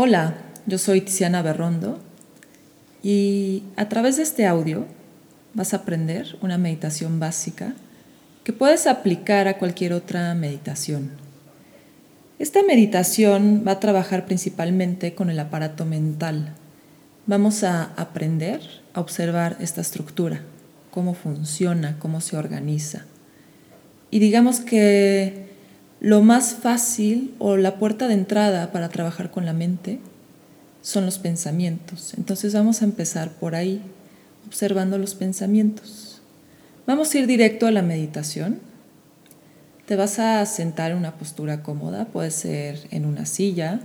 Hola, yo soy Tiziana Berrondo y a través de este audio vas a aprender una meditación básica que puedes aplicar a cualquier otra meditación. Esta meditación va a trabajar principalmente con el aparato mental. Vamos a aprender a observar esta estructura, cómo funciona, cómo se organiza. Y digamos que lo más fácil o la puerta de entrada para trabajar con la mente son los pensamientos. Entonces vamos a empezar por ahí, observando los pensamientos. Vamos a ir directo a la meditación. Te vas a sentar en una postura cómoda, puede ser en una silla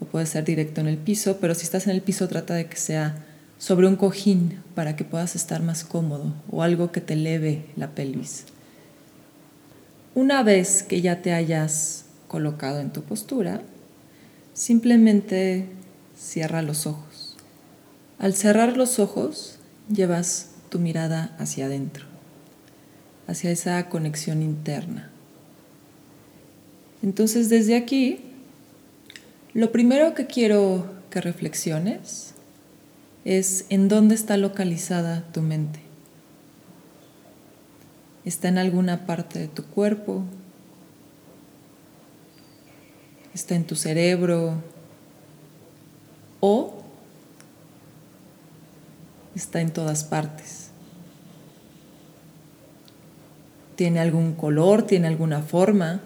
o puede ser directo en el piso, pero si estás en el piso trata de que sea sobre un cojín para que puedas estar más cómodo o algo que te eleve la pelvis. Una vez que ya te hayas colocado en tu postura, simplemente cierra los ojos. Al cerrar los ojos, llevas tu mirada hacia adentro, hacia esa conexión interna. Entonces, desde aquí, lo primero que quiero que reflexiones es en dónde está localizada tu mente está en alguna parte de tu cuerpo, está en tu cerebro o está en todas partes. ¿Tiene algún color? ¿Tiene alguna forma?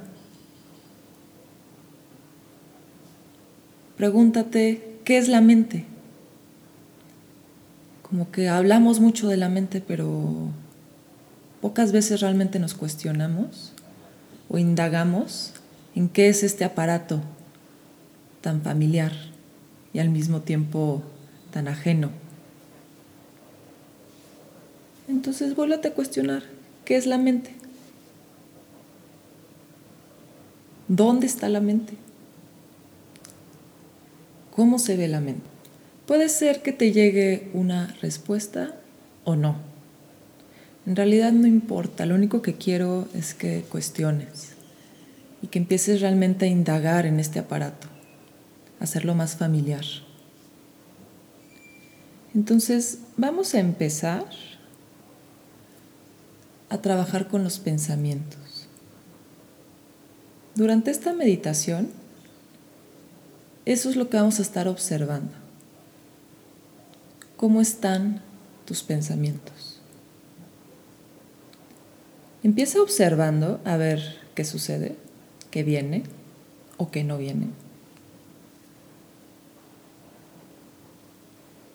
Pregúntate, ¿qué es la mente? Como que hablamos mucho de la mente, pero Pocas veces realmente nos cuestionamos o indagamos en qué es este aparato tan familiar y al mismo tiempo tan ajeno. Entonces vuélvete a cuestionar, ¿qué es la mente? ¿Dónde está la mente? ¿Cómo se ve la mente? Puede ser que te llegue una respuesta o no. En realidad no importa, lo único que quiero es que cuestiones y que empieces realmente a indagar en este aparato, hacerlo más familiar. Entonces, vamos a empezar a trabajar con los pensamientos. Durante esta meditación, eso es lo que vamos a estar observando. ¿Cómo están tus pensamientos? Empieza observando a ver qué sucede, qué viene o qué no viene.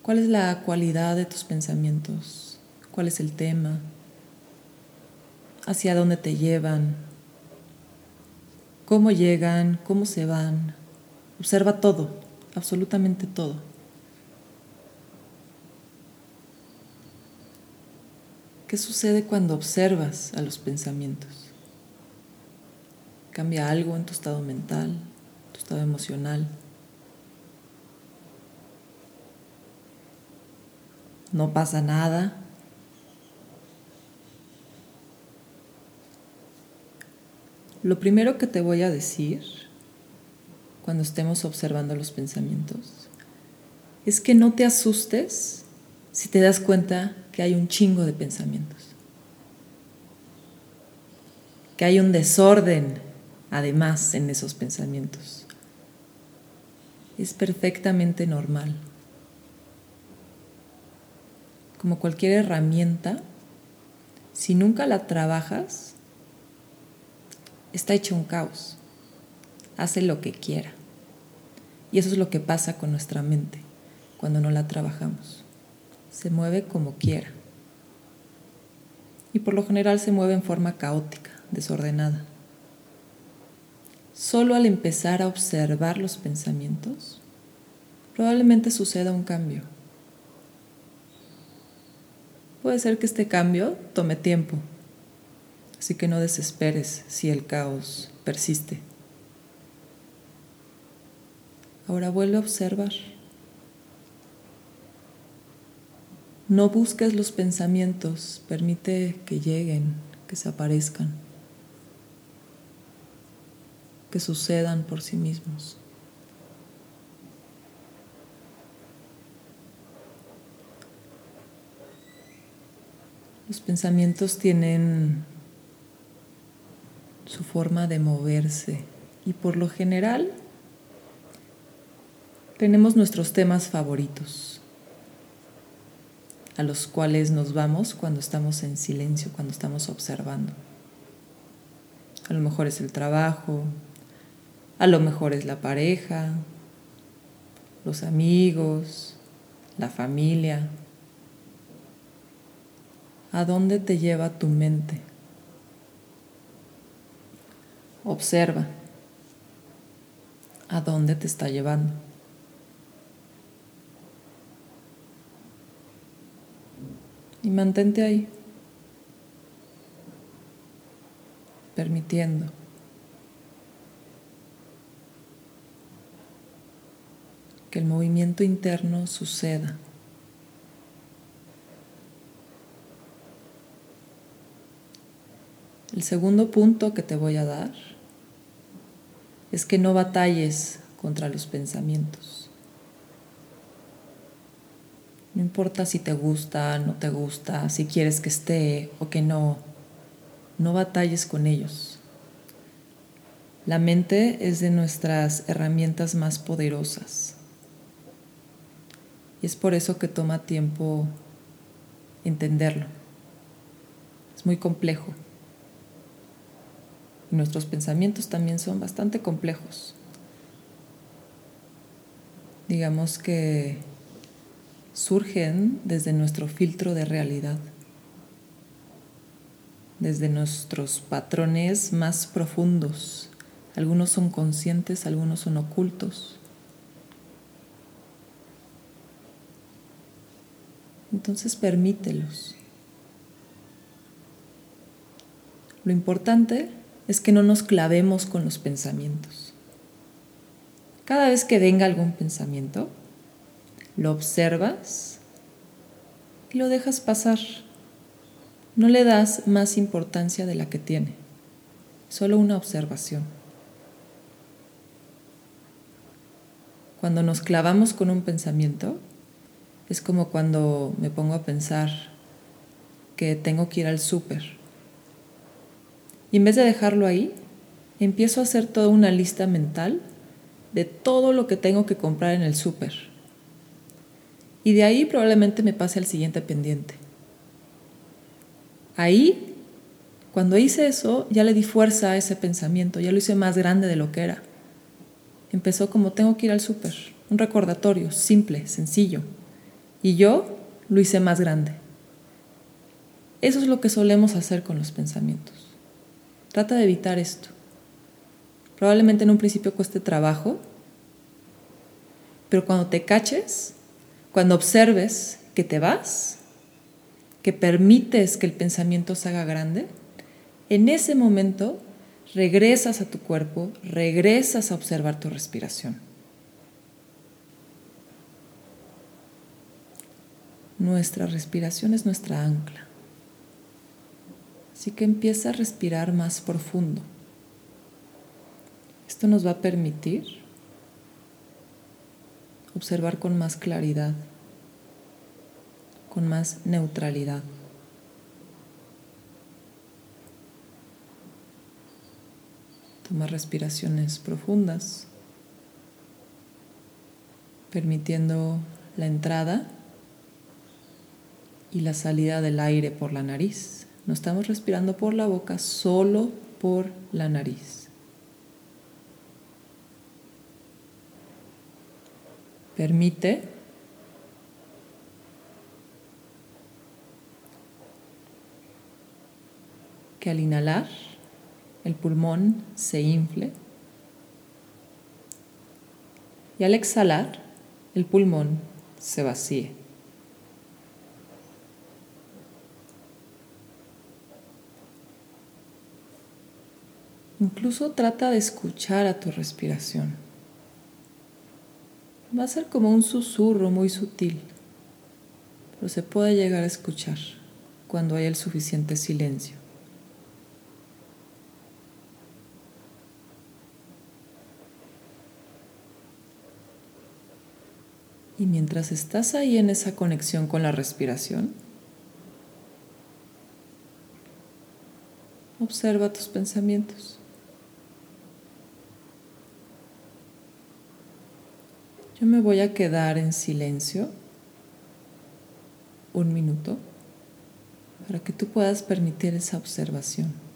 ¿Cuál es la cualidad de tus pensamientos? ¿Cuál es el tema? ¿Hacia dónde te llevan? ¿Cómo llegan? ¿Cómo se van? Observa todo, absolutamente todo. ¿Qué sucede cuando observas a los pensamientos? ¿Cambia algo en tu estado mental, tu estado emocional? ¿No pasa nada? Lo primero que te voy a decir cuando estemos observando los pensamientos es que no te asustes si te das cuenta que hay un chingo de pensamientos, que hay un desorden además en esos pensamientos. Es perfectamente normal. Como cualquier herramienta, si nunca la trabajas, está hecho un caos. Hace lo que quiera. Y eso es lo que pasa con nuestra mente cuando no la trabajamos se mueve como quiera. Y por lo general se mueve en forma caótica, desordenada. Solo al empezar a observar los pensamientos, probablemente suceda un cambio. Puede ser que este cambio tome tiempo, así que no desesperes si el caos persiste. Ahora vuelve a observar. No busques los pensamientos, permite que lleguen, que se aparezcan, que sucedan por sí mismos. Los pensamientos tienen su forma de moverse y por lo general tenemos nuestros temas favoritos a los cuales nos vamos cuando estamos en silencio, cuando estamos observando. A lo mejor es el trabajo, a lo mejor es la pareja, los amigos, la familia. ¿A dónde te lleva tu mente? Observa. ¿A dónde te está llevando? Y mantente ahí, permitiendo. que el movimiento interno suceda. El segundo punto que te voy a dar es que no batalles contra los pensamientos. No importa si te gusta, no te gusta, si quieres que esté o que no, no batalles con ellos. La mente es de nuestras herramientas más poderosas. Y es por eso que toma tiempo entenderlo. Es muy complejo. Y nuestros pensamientos también son bastante complejos. Digamos que surgen desde nuestro filtro de realidad, desde nuestros patrones más profundos. Algunos son conscientes, algunos son ocultos. Entonces permítelos. Lo importante es que no nos clavemos con los pensamientos. Cada vez que venga algún pensamiento, lo observas y lo dejas pasar. No le das más importancia de la que tiene, solo una observación. Cuando nos clavamos con un pensamiento, es como cuando me pongo a pensar que tengo que ir al súper. Y en vez de dejarlo ahí, empiezo a hacer toda una lista mental de todo lo que tengo que comprar en el súper. Y de ahí probablemente me pase al siguiente pendiente. Ahí, cuando hice eso, ya le di fuerza a ese pensamiento, ya lo hice más grande de lo que era. Empezó como tengo que ir al súper, un recordatorio simple, sencillo. Y yo lo hice más grande. Eso es lo que solemos hacer con los pensamientos. Trata de evitar esto. Probablemente en un principio cueste trabajo, pero cuando te caches, cuando observes que te vas, que permites que el pensamiento se haga grande, en ese momento regresas a tu cuerpo, regresas a observar tu respiración. Nuestra respiración es nuestra ancla. Así que empieza a respirar más profundo. Esto nos va a permitir observar con más claridad, con más neutralidad. Toma respiraciones profundas, permitiendo la entrada y la salida del aire por la nariz. No estamos respirando por la boca, solo por la nariz. Permite que al inhalar el pulmón se infle y al exhalar el pulmón se vacíe. Incluso trata de escuchar a tu respiración. Va a ser como un susurro muy sutil, pero se puede llegar a escuchar cuando hay el suficiente silencio. Y mientras estás ahí en esa conexión con la respiración, Observa tus pensamientos. Yo me voy a quedar en silencio un minuto para que tú puedas permitir esa observación.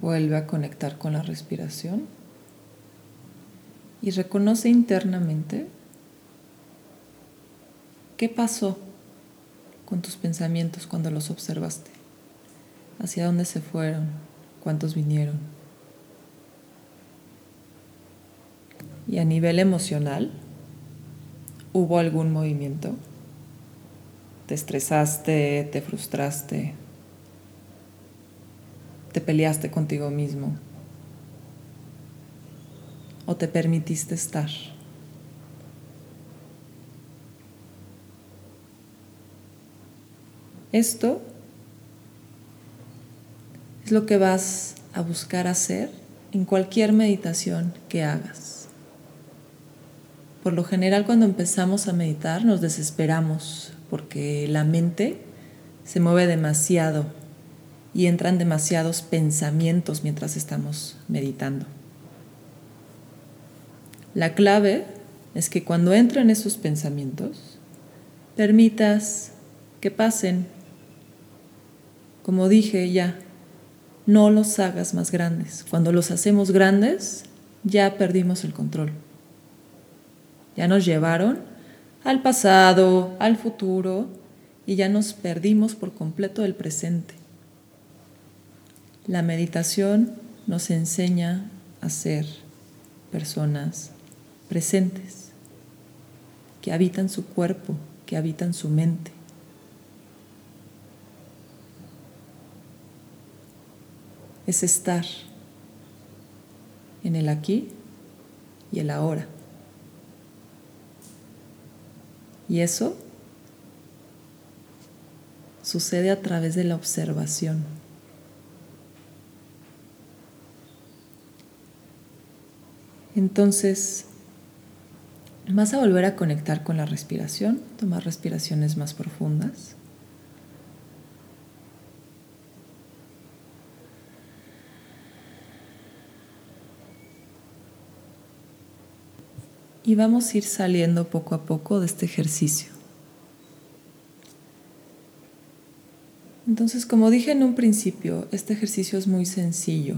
Vuelve a conectar con la respiración y reconoce internamente qué pasó con tus pensamientos cuando los observaste, hacia dónde se fueron, cuántos vinieron. Y a nivel emocional, ¿hubo algún movimiento? ¿Te estresaste, te frustraste, te peleaste contigo mismo o te permitiste estar. Esto es lo que vas a buscar hacer en cualquier meditación que hagas. Por lo general cuando empezamos a meditar nos desesperamos porque la mente se mueve demasiado y entran demasiados pensamientos mientras estamos meditando. La clave es que cuando entran esos pensamientos, permitas que pasen. Como dije ya, no los hagas más grandes. Cuando los hacemos grandes, ya perdimos el control. Ya nos llevaron al pasado, al futuro, y ya nos perdimos por completo del presente. La meditación nos enseña a ser personas presentes, que habitan su cuerpo, que habitan su mente. Es estar en el aquí y el ahora. Y eso sucede a través de la observación. Entonces, vas a volver a conectar con la respiración, tomar respiraciones más profundas. Y vamos a ir saliendo poco a poco de este ejercicio. Entonces, como dije en un principio, este ejercicio es muy sencillo,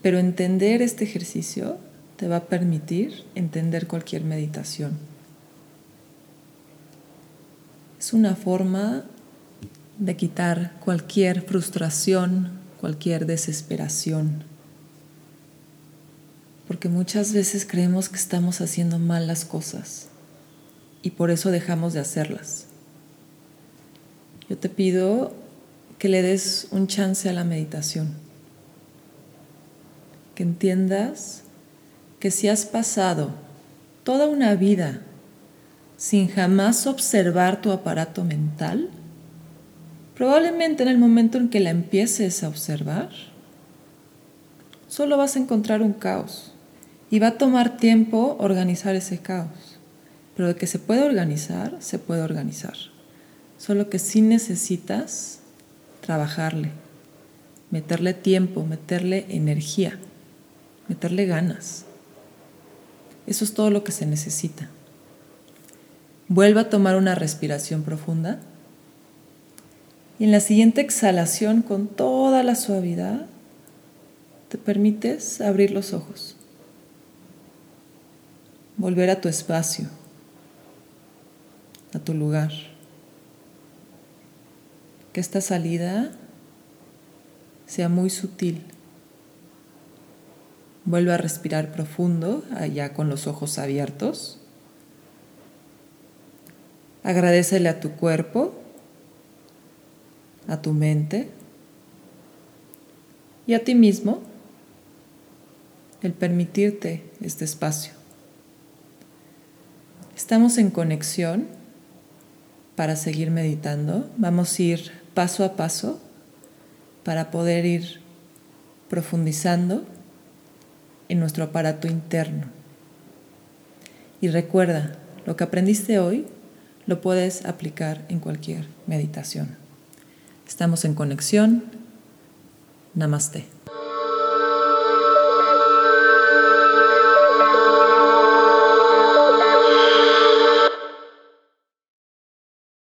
pero entender este ejercicio te va a permitir entender cualquier meditación. Es una forma de quitar cualquier frustración, cualquier desesperación. Porque muchas veces creemos que estamos haciendo mal las cosas y por eso dejamos de hacerlas. Yo te pido que le des un chance a la meditación, que entiendas que si has pasado toda una vida sin jamás observar tu aparato mental, probablemente en el momento en que la empieces a observar, solo vas a encontrar un caos y va a tomar tiempo organizar ese caos. Pero de que se puede organizar, se puede organizar. Solo que sí necesitas trabajarle, meterle tiempo, meterle energía, meterle ganas. Eso es todo lo que se necesita. Vuelva a tomar una respiración profunda. Y en la siguiente exhalación, con toda la suavidad, te permites abrir los ojos, volver a tu espacio, a tu lugar. Que esta salida sea muy sutil. Vuelve a respirar profundo, allá con los ojos abiertos. Agradecele a tu cuerpo, a tu mente y a ti mismo el permitirte este espacio. Estamos en conexión para seguir meditando. Vamos a ir paso a paso para poder ir profundizando en nuestro aparato interno. Y recuerda, lo que aprendiste hoy lo puedes aplicar en cualquier meditación. Estamos en conexión. Namaste.